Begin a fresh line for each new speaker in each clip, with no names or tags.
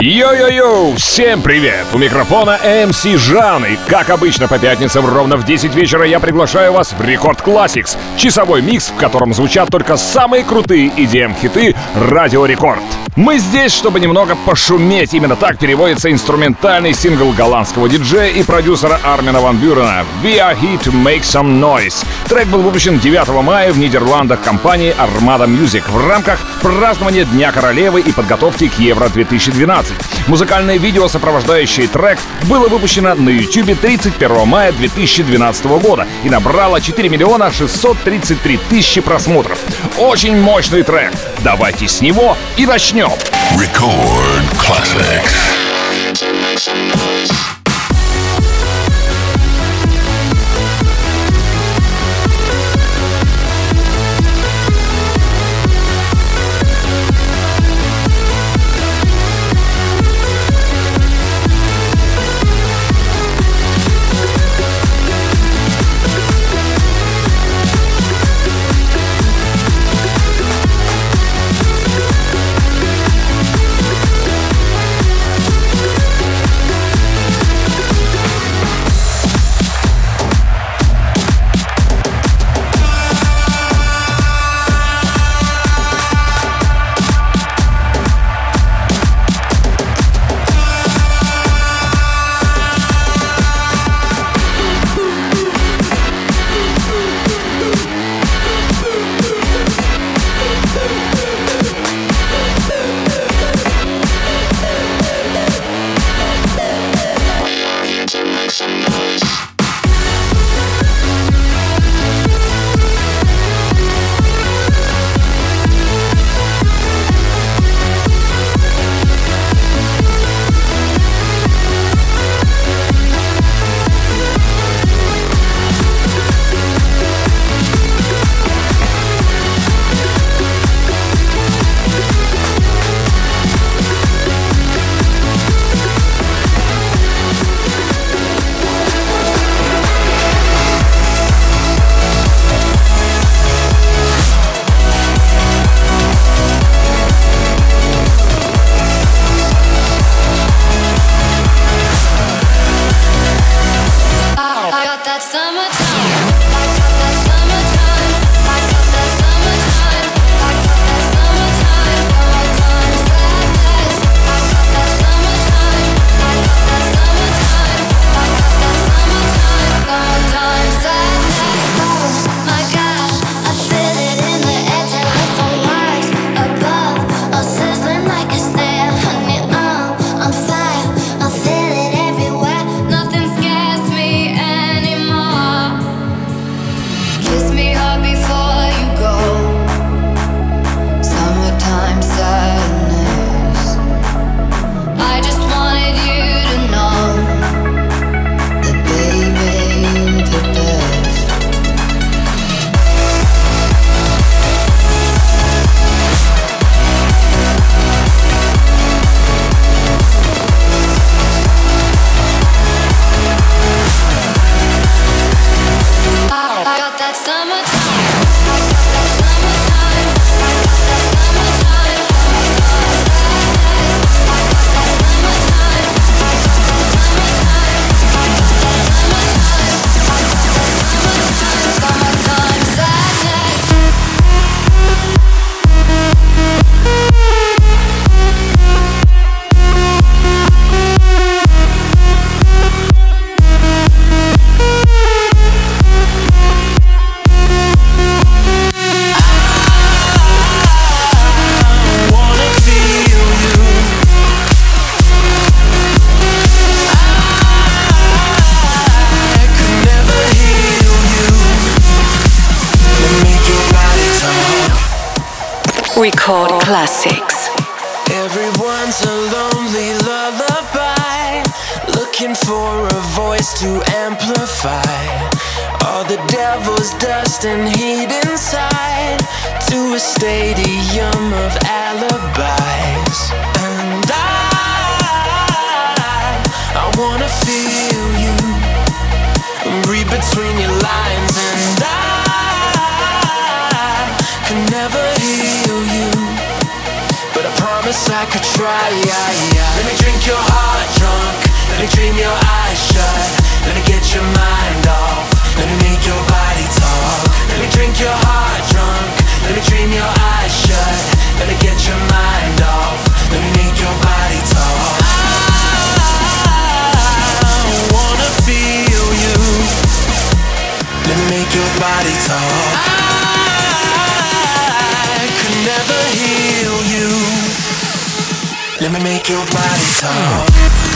Йо-йо-йо! Всем привет! У микрофона MC Жан, и как обычно по пятницам ровно в 10 вечера я приглашаю вас в Record Classix, часовой микс, в котором звучат только самые крутые EDM-хиты Радио Рекорд. Мы здесь, чтобы немного пошуметь. Именно так переводится инструментальный сингл голландского диджея и продюсера Армина Ван Бюрена «We are here to make some noise». Трек был выпущен 9 мая в Нидерландах компании Armada Music в рамках празднования Дня Королевы и подготовки к Евро-2012. Музыкальное видео, сопровождающее трек, было выпущено на YouTube 31 мая 2012 года и набрало 4 миллиона 633 тысячи просмотров. Очень мощный трек. Давайте с него и начнем.
Record Classics.
your body talk. I
could never heal you. Let me make your body talk.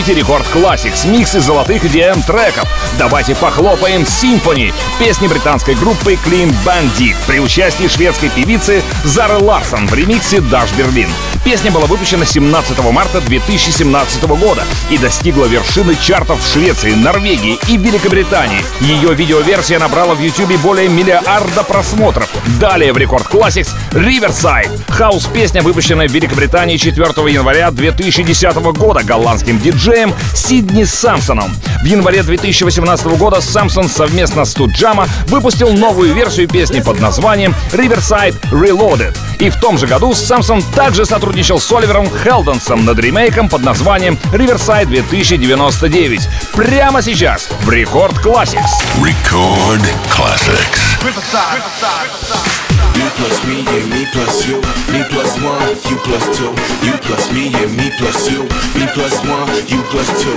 слушаете Рекорд классик с миксы золотых EDM треков. Давайте похлопаем Symphony, песни британской группы Clean Bandit при участии шведской певицы Зары Ларсон в ремиксе Даш Берлин. Песня была выпущена 17 марта 2017 года и достигла вершины чартов в Швеции, Норвегии и Великобритании. Ее видеоверсия набрала в Ютубе более миллиарда просмотров. Далее в Рекорд Classics Riverside. Хаус-песня, выпущенная в Великобритании 4 января 2010 года голландским диджеем диджеем Сидни Самсоном. В январе 2018 года Самсон совместно с Туджама выпустил новую версию песни под названием Riverside Reloaded. И в том же году Самсон также сотрудничал с Оливером Хелденсом над ремейком под названием Riverside 2099. Прямо сейчас в Record Classics.
Record Classics. Riverside, Riverside, Riverside.
You plus me, yeah, me plus you. Me plus one, you plus two. You plus me, yeah, me plus you. Me plus one, you plus two.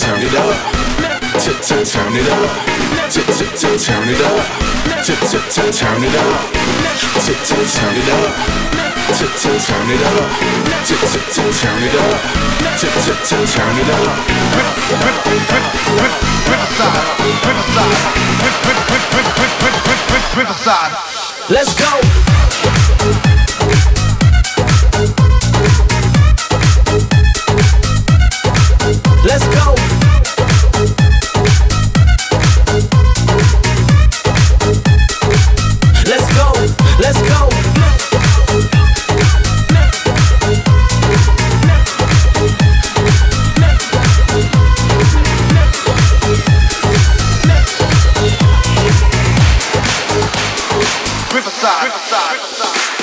Turn it up. Turn it up. Turn it up. Turn it up. Turn it up. Turn it up. Turn it up. Turn it up. Let's go.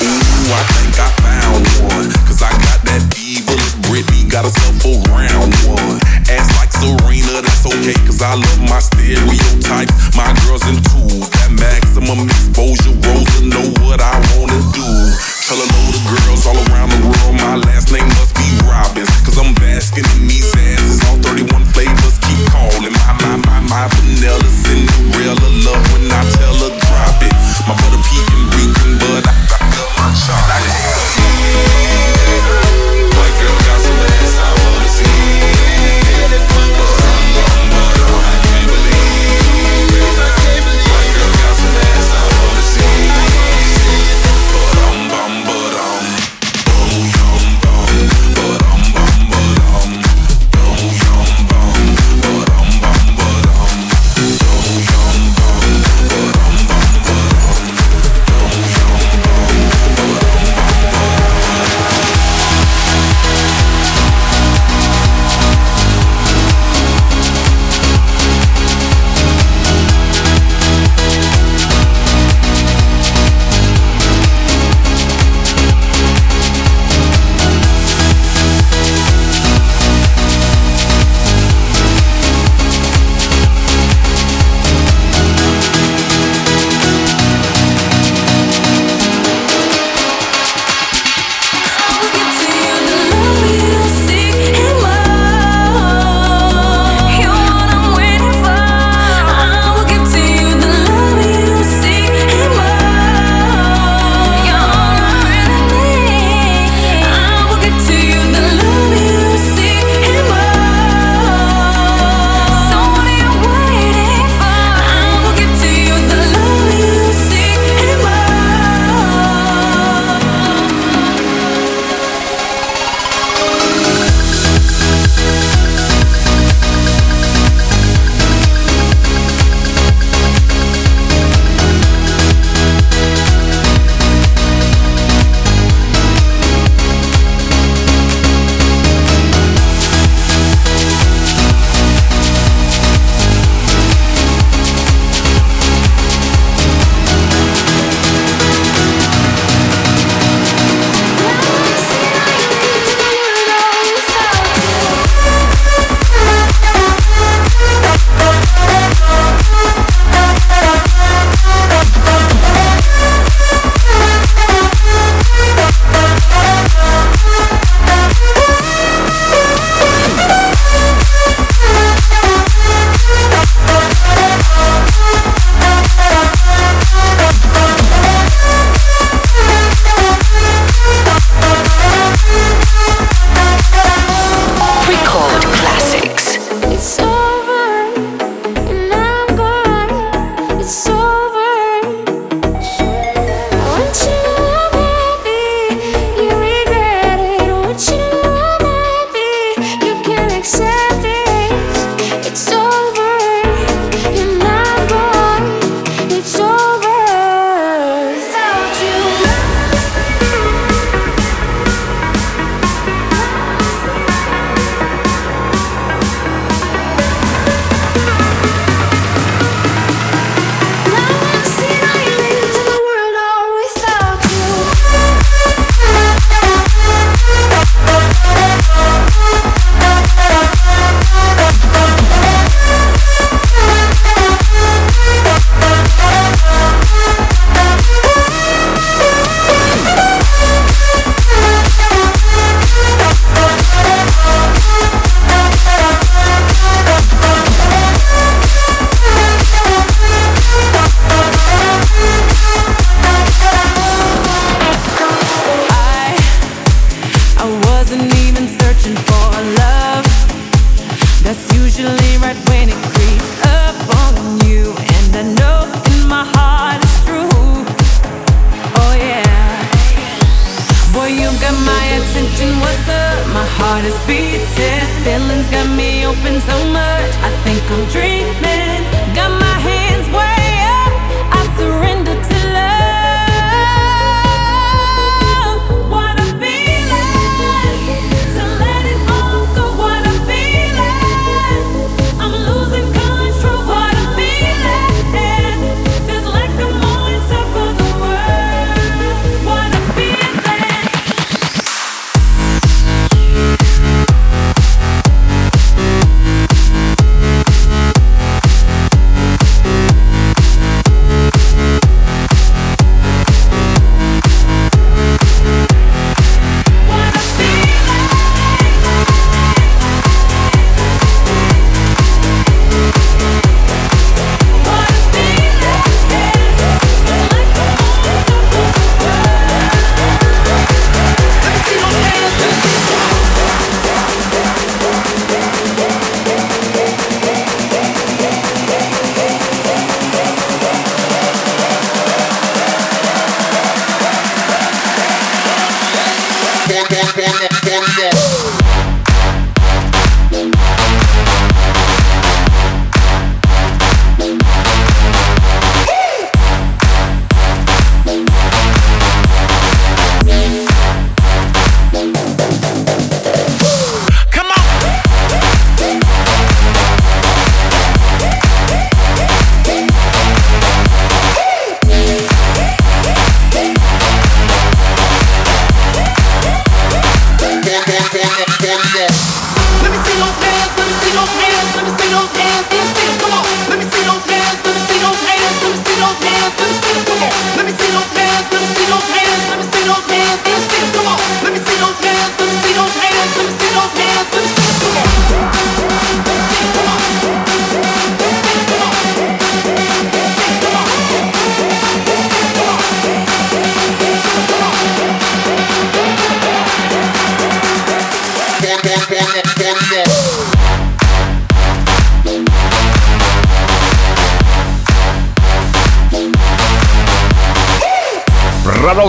Ooh, I think I found one. Cause I got that evil Britney, got herself a round one. Ass like Serena, that's okay, cause I love my stereotypes. My girls in twos, that maximum exposure. Rosa know what I wanna do. Tell a load of girls all around the world, my last name must be Robbins. Cause I'm basking in these asses, all 31 flavors keep calling. My, my, my, my vanilla Cinderella love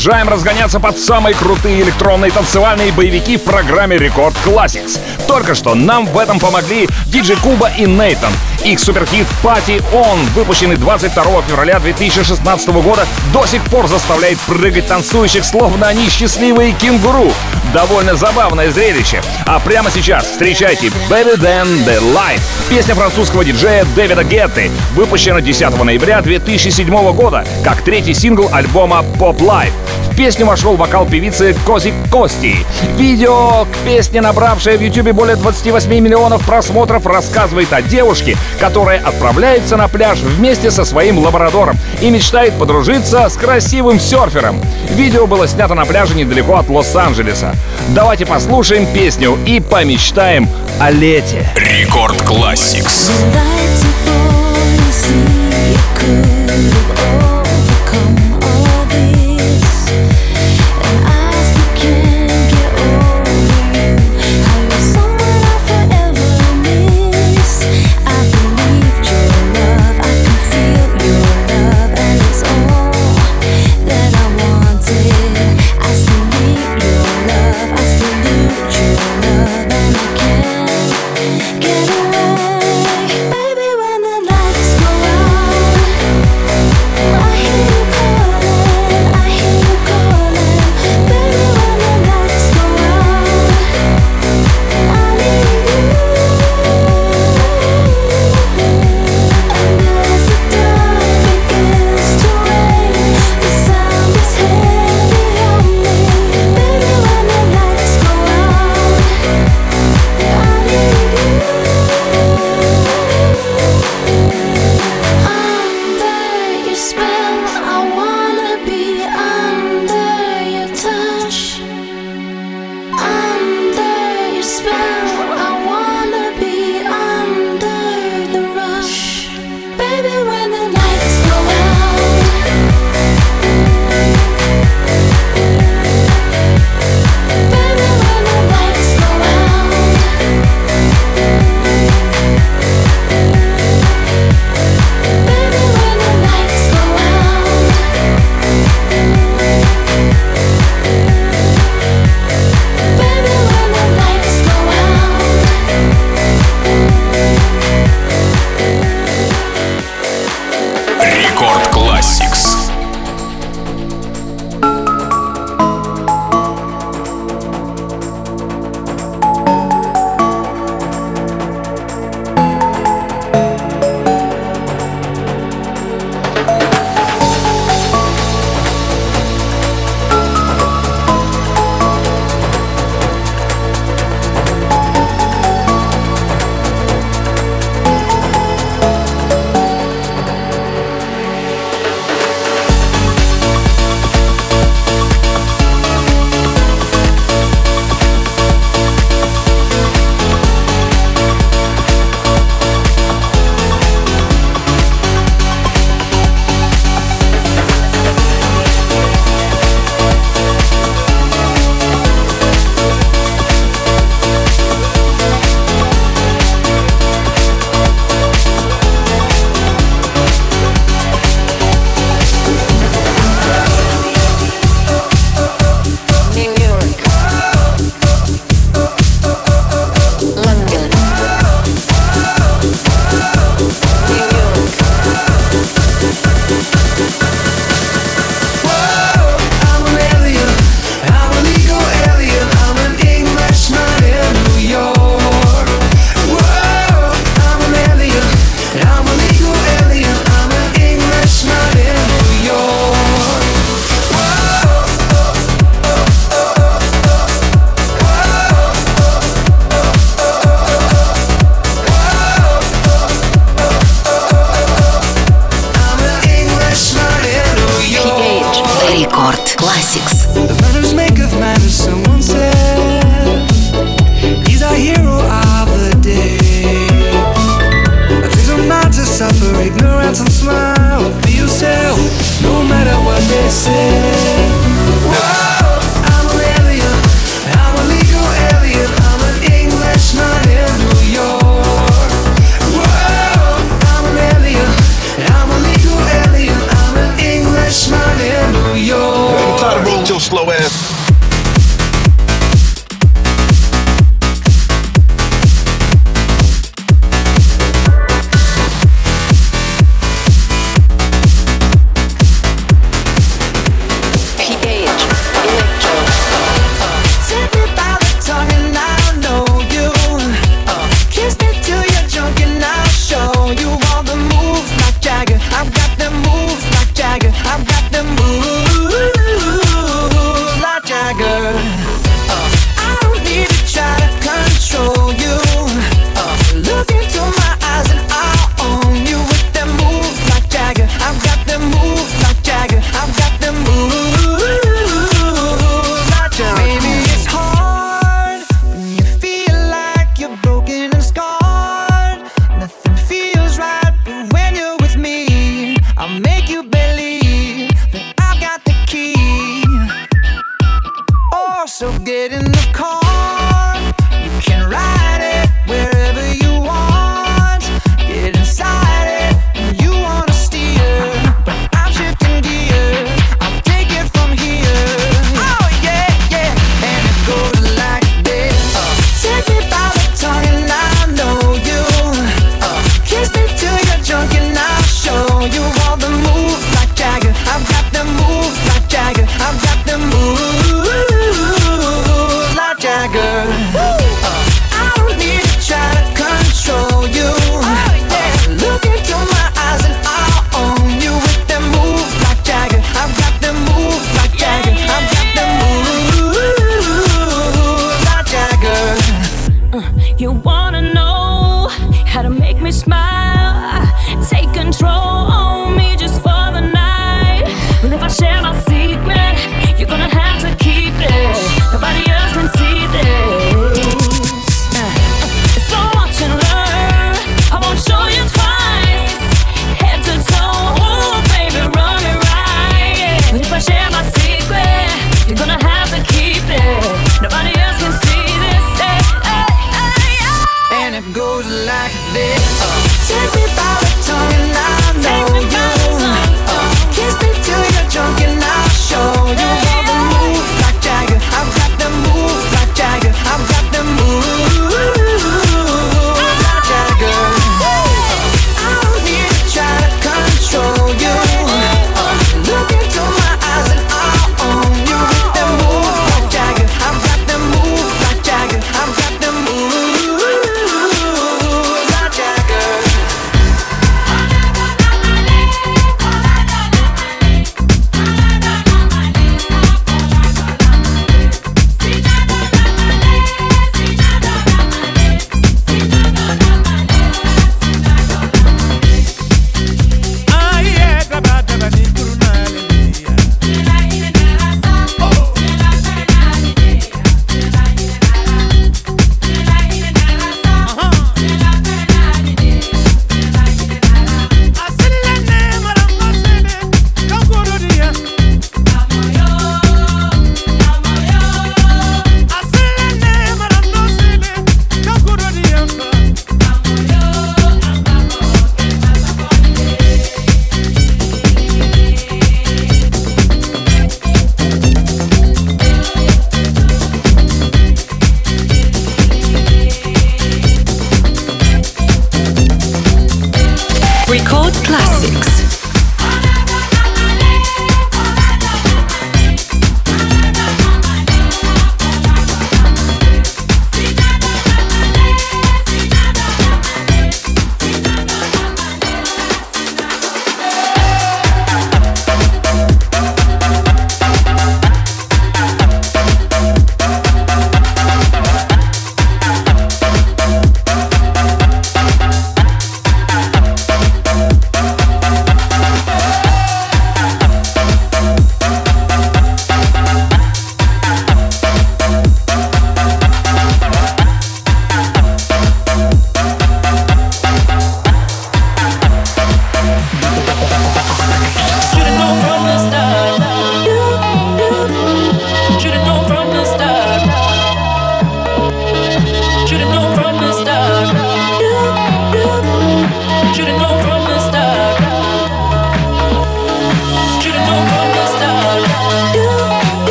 Продолжаем разгоняться под самые крутые электронные танцевальные боевики в программе Рекорд Classics. Только что нам в этом помогли диджей Куба и Нейтан. Их суперхит Party On, выпущенный 22 февраля 2016 года, до сих пор заставляет прыгать танцующих, словно они счастливые кенгуру. Довольно забавное зрелище. А прямо сейчас встречайте Better Than The Light. Песня французского диджея Дэвида Гетты, выпущена 10 ноября 2007 года, как третий сингл альбома Pop Life. Песню вошел вокал певицы Кози Кости. Видео к песне, набравшее в YouTube более 28 миллионов просмотров, рассказывает о девушке, которая отправляется на пляж вместе со своим лабрадором и мечтает подружиться с красивым серфером. Видео было снято на пляже недалеко от Лос-Анджелеса. Давайте послушаем песню и помечтаем о лете.
Рекорд Classics.
Get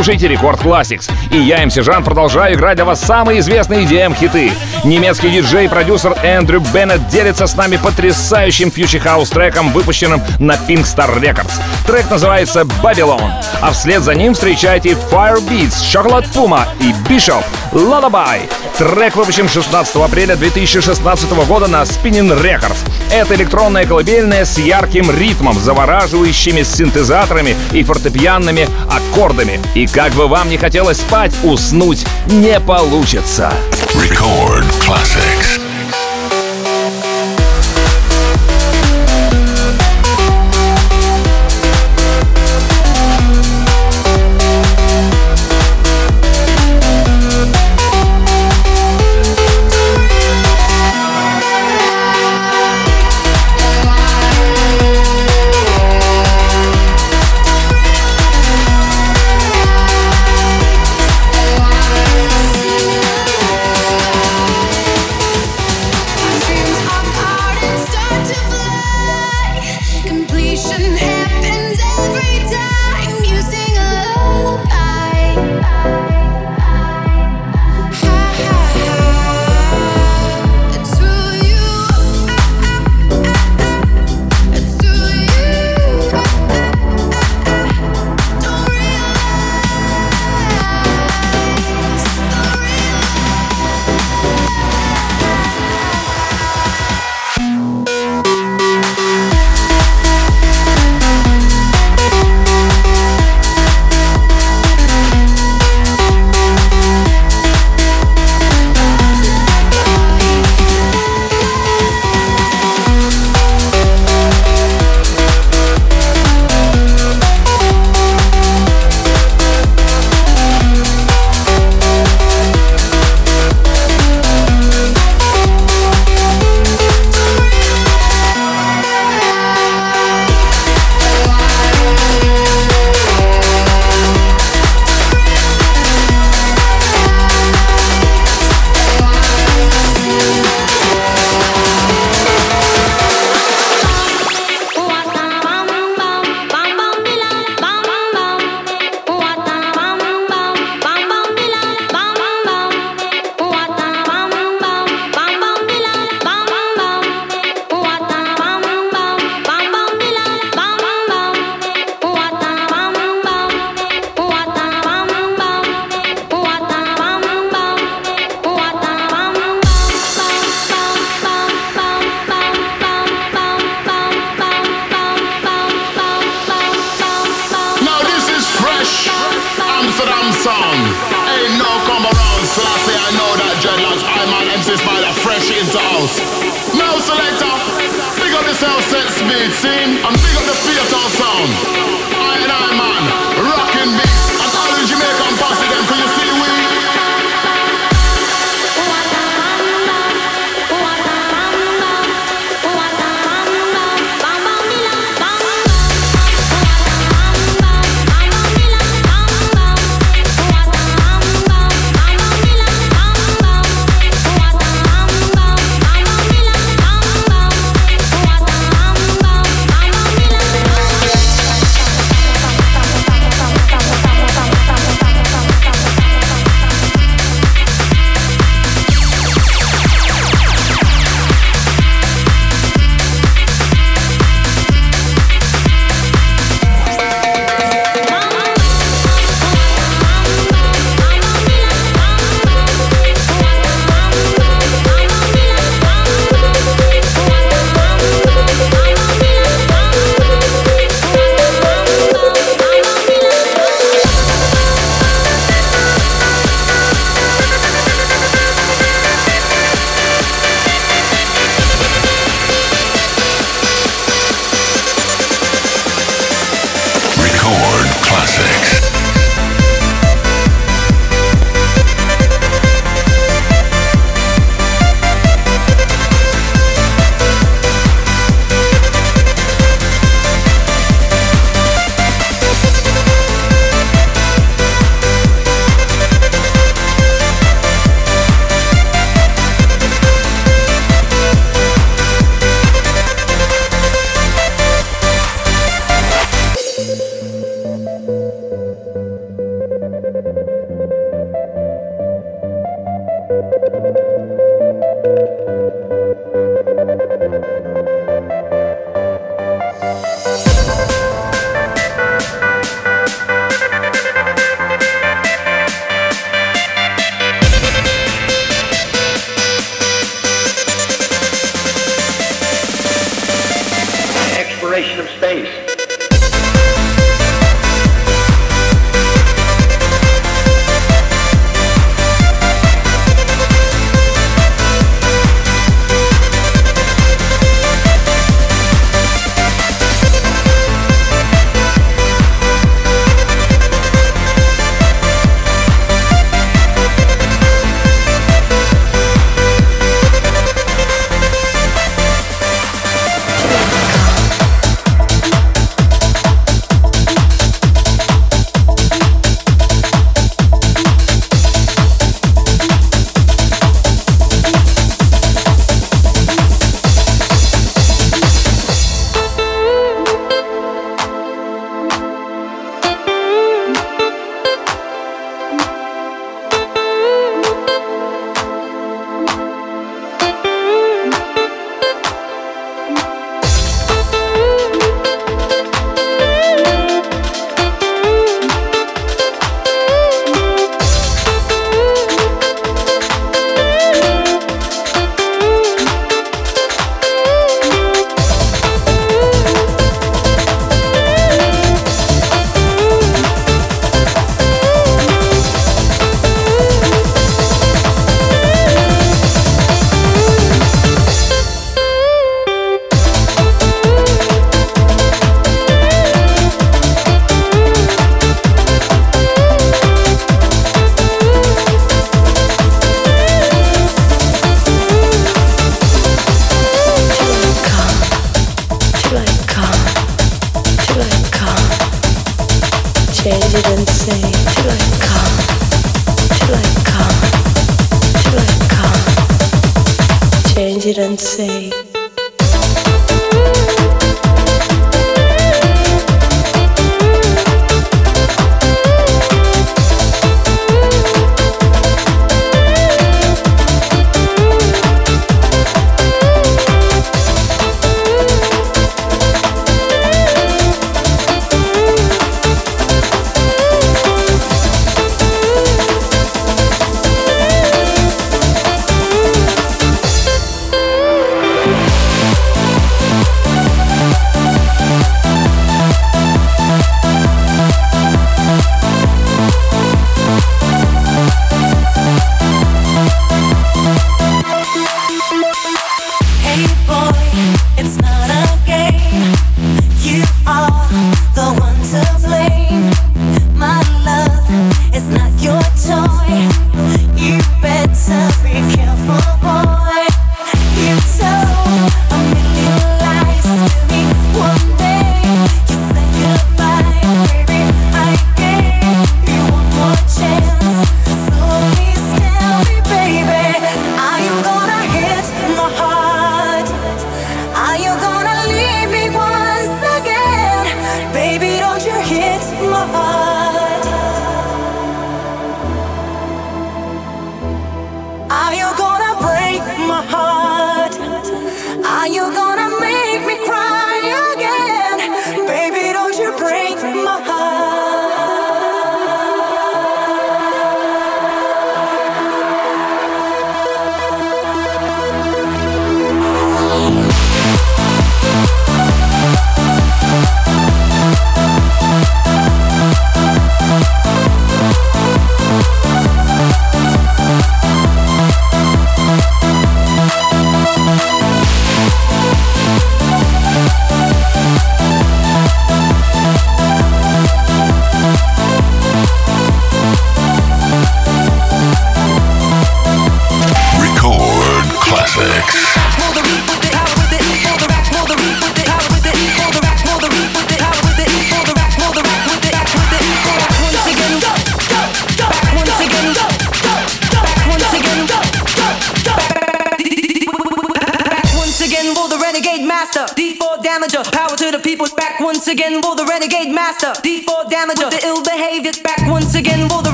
слушаете Record Classix. И я, MC Жан, продолжаю играть для вас самые известные EDM-хиты. Немецкий диджей и продюсер Эндрю Беннет делится с нами потрясающим future house треком, выпущенным на Pink Star Records. Трек называется «Babylon». А вслед за ним встречайте Firebeatz, Chocolate Puma и Bishop Lullaby. Трек выпущен 16 апреля 2016 года на Spinnin' Records. Это электронная колыбельная с ярким ритмом, завораживающими синтезаторами и фортепианными аккордами. И как бы вам не хотелось спать, уснуть не получится.
Record classics.
dolls.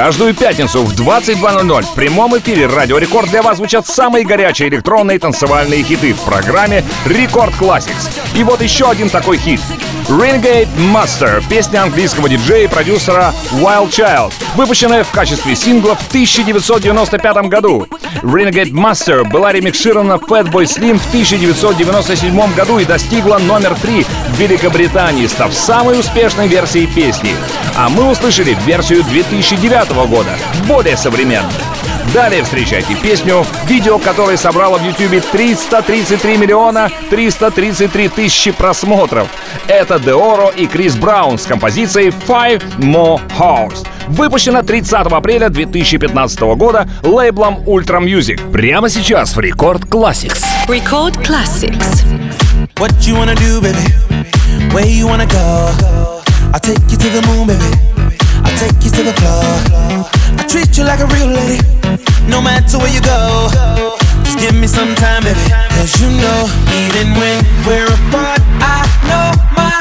Каждую пятницу в 22.00 в прямом эфире Радио Рекорд для вас звучат самые горячие электронные танцевальные хиты в программе Рекорд Classics. И вот еще один такой хит. Renegade Master, песня английского диджея и продюсера Wild Child, выпущенная в качестве сингла в 1995 году. Renegade Master была ремикширована Fatboy Slim в 1997 году и достигла номер 3 в Великобритании, став самой успешной версией песни. А мы услышали версию 2009 года, более современную. Далее встречайте песню, видео которой собрало в YouTube 333 миллиона 333 тысячи просмотров. Это Деоро и Крис Браун с композицией Five More Hours. Выпущена 30 апреля 2015 года лейблом Ultra Music. Прямо сейчас в Рекорд Classics.
Record Classics.
What you wanna do, baby? Where you wanna go? I'll take you to the moon, baby. I'll take you to the floor. Treat you like a real lady, no matter where you go. Just give me some time, baby. Cause you know, even when we're apart, I know my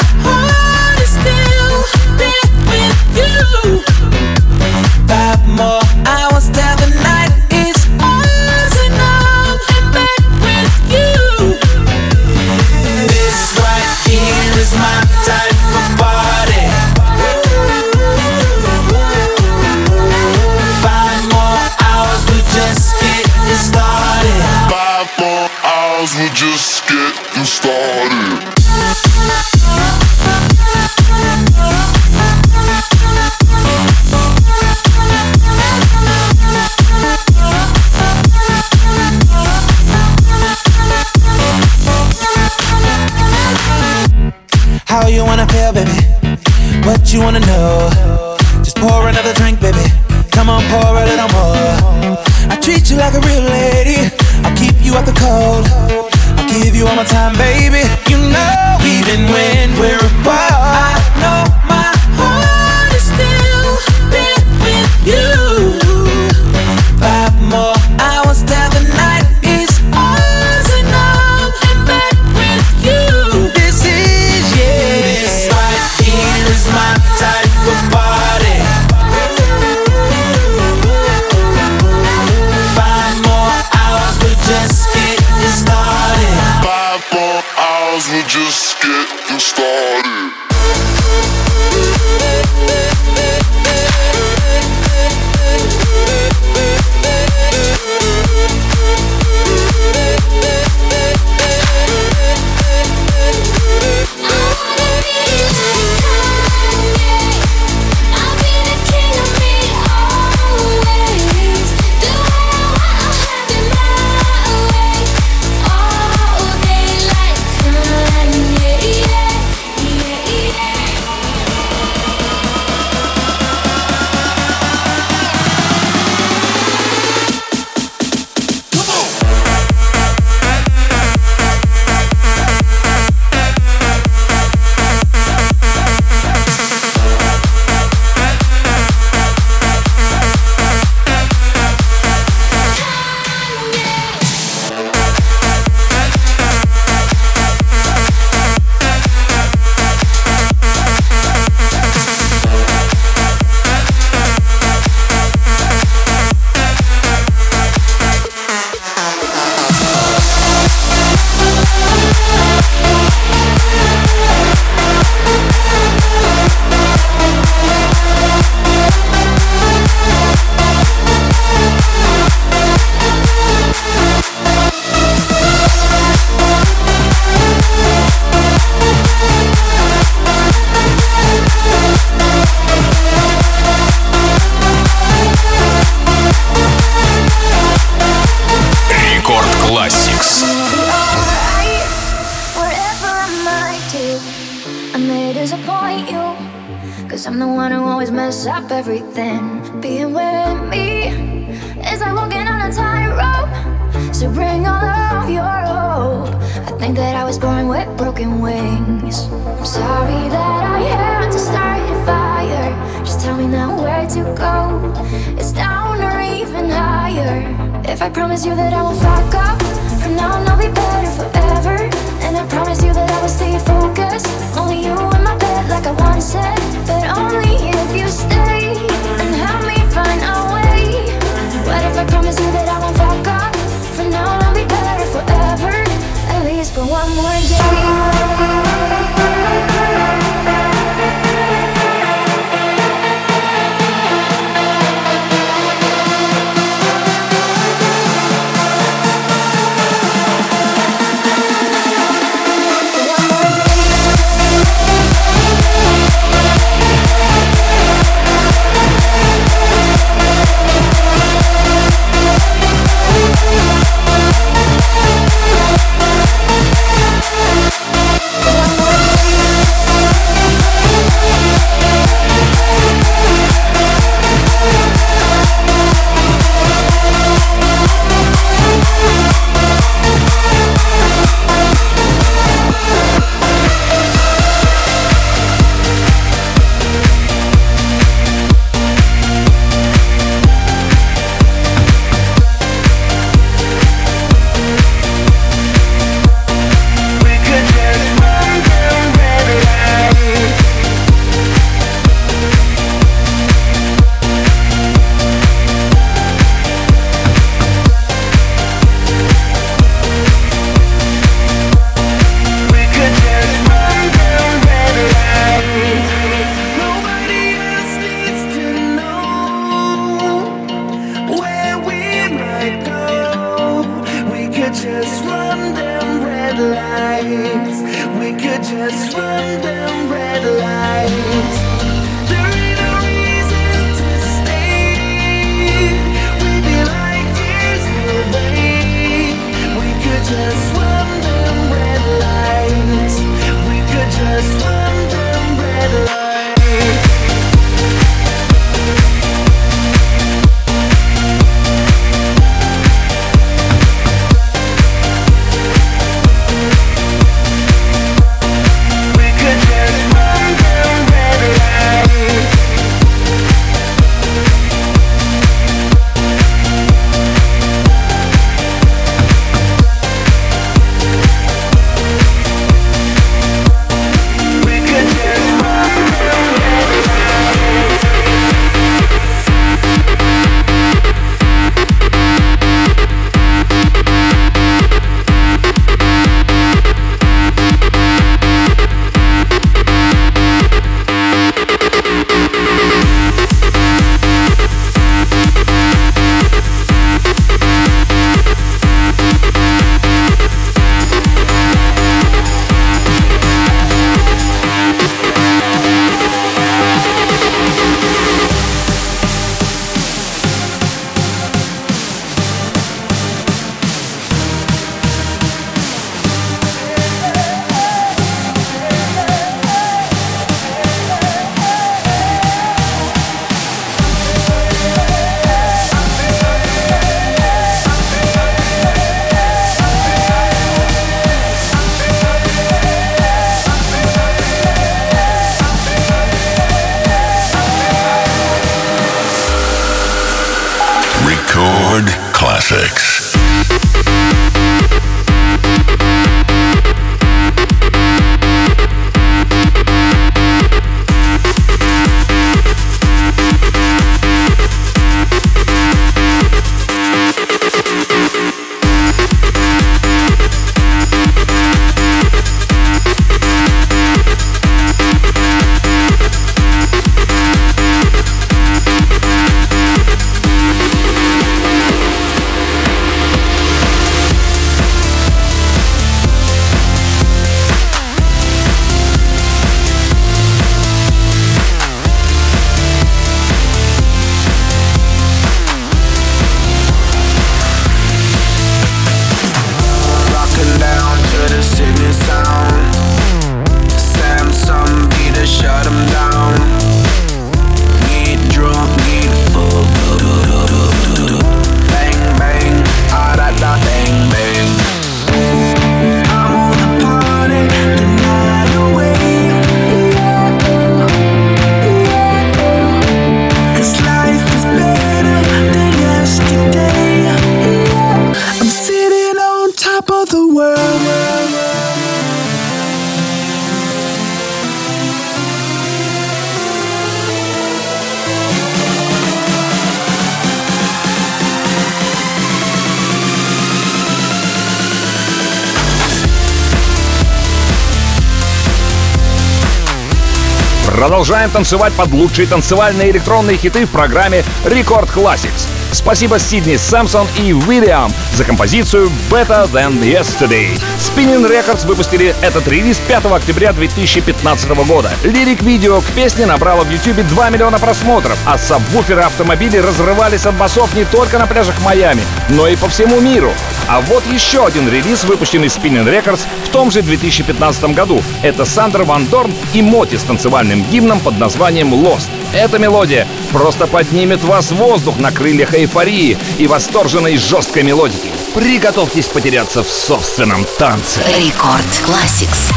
Продолжаем танцевать под лучшие танцевальные электронные хиты в программе Record Classix. Спасибо Сидни Сэмсон и will.i.am за композицию Better Than Yesterday. Spinnin' Records выпустили этот релиз 5 октября 2015 года. Lyric-видео к песне набрало в YouTube 2 миллиона просмотров, а сабвуферы автомобилей разрывались от басов не только на пляжах Майами, но и по всему миру. А вот еще один релиз, выпущенный Spinnin' Records в том же 2015 году. Это Сандер Ван Дорн и Моти с танцевальным гимном под названием Lost. Эта мелодия просто поднимет вас в воздух на крыльях эйфории и восторженной жесткой мелодики. Приготовьтесь потеряться в собственном танце.
Рекорд Classics.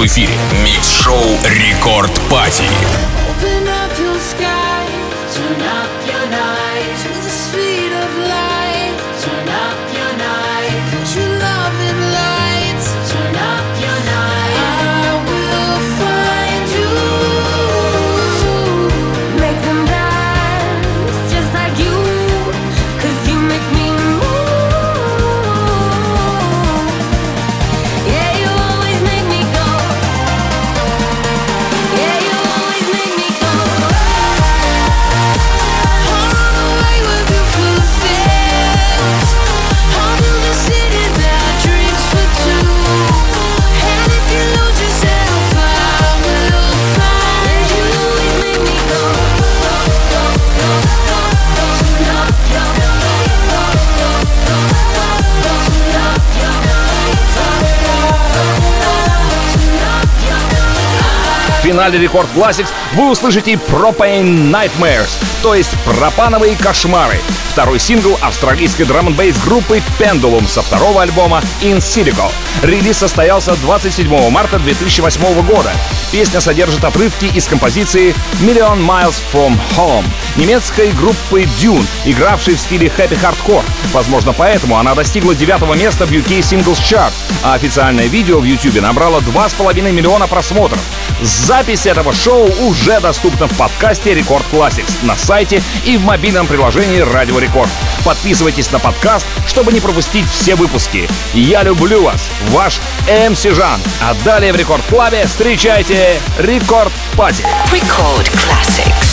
В эфире. Микс-шоу
финале Record Classix вы услышите Propane Nightmares, то есть пропановые кошмары. Второй сингл австралийской драм н группы Pendulum со второго альбома In Silico. Релиз состоялся 27 марта 2008 года. Песня содержит отрывки из композиции Million Miles From Home немецкой группы Dune, игравшей в стиле happy hardcore. Возможно, поэтому она достигла девятого места в UK Singles Chart, а официальное видео в YouTube набрало 2,5 миллиона просмотров. Запись этого шоу уже доступна в подкасте Record Classix на сайте и в мобильном приложении Радио Рекорд. Подписывайтесь на подкаст, чтобы не пропустить все выпуски. Я люблю вас, ваш MC Жан. А далее в Record Club е встречайте Record Party.
Record Classix.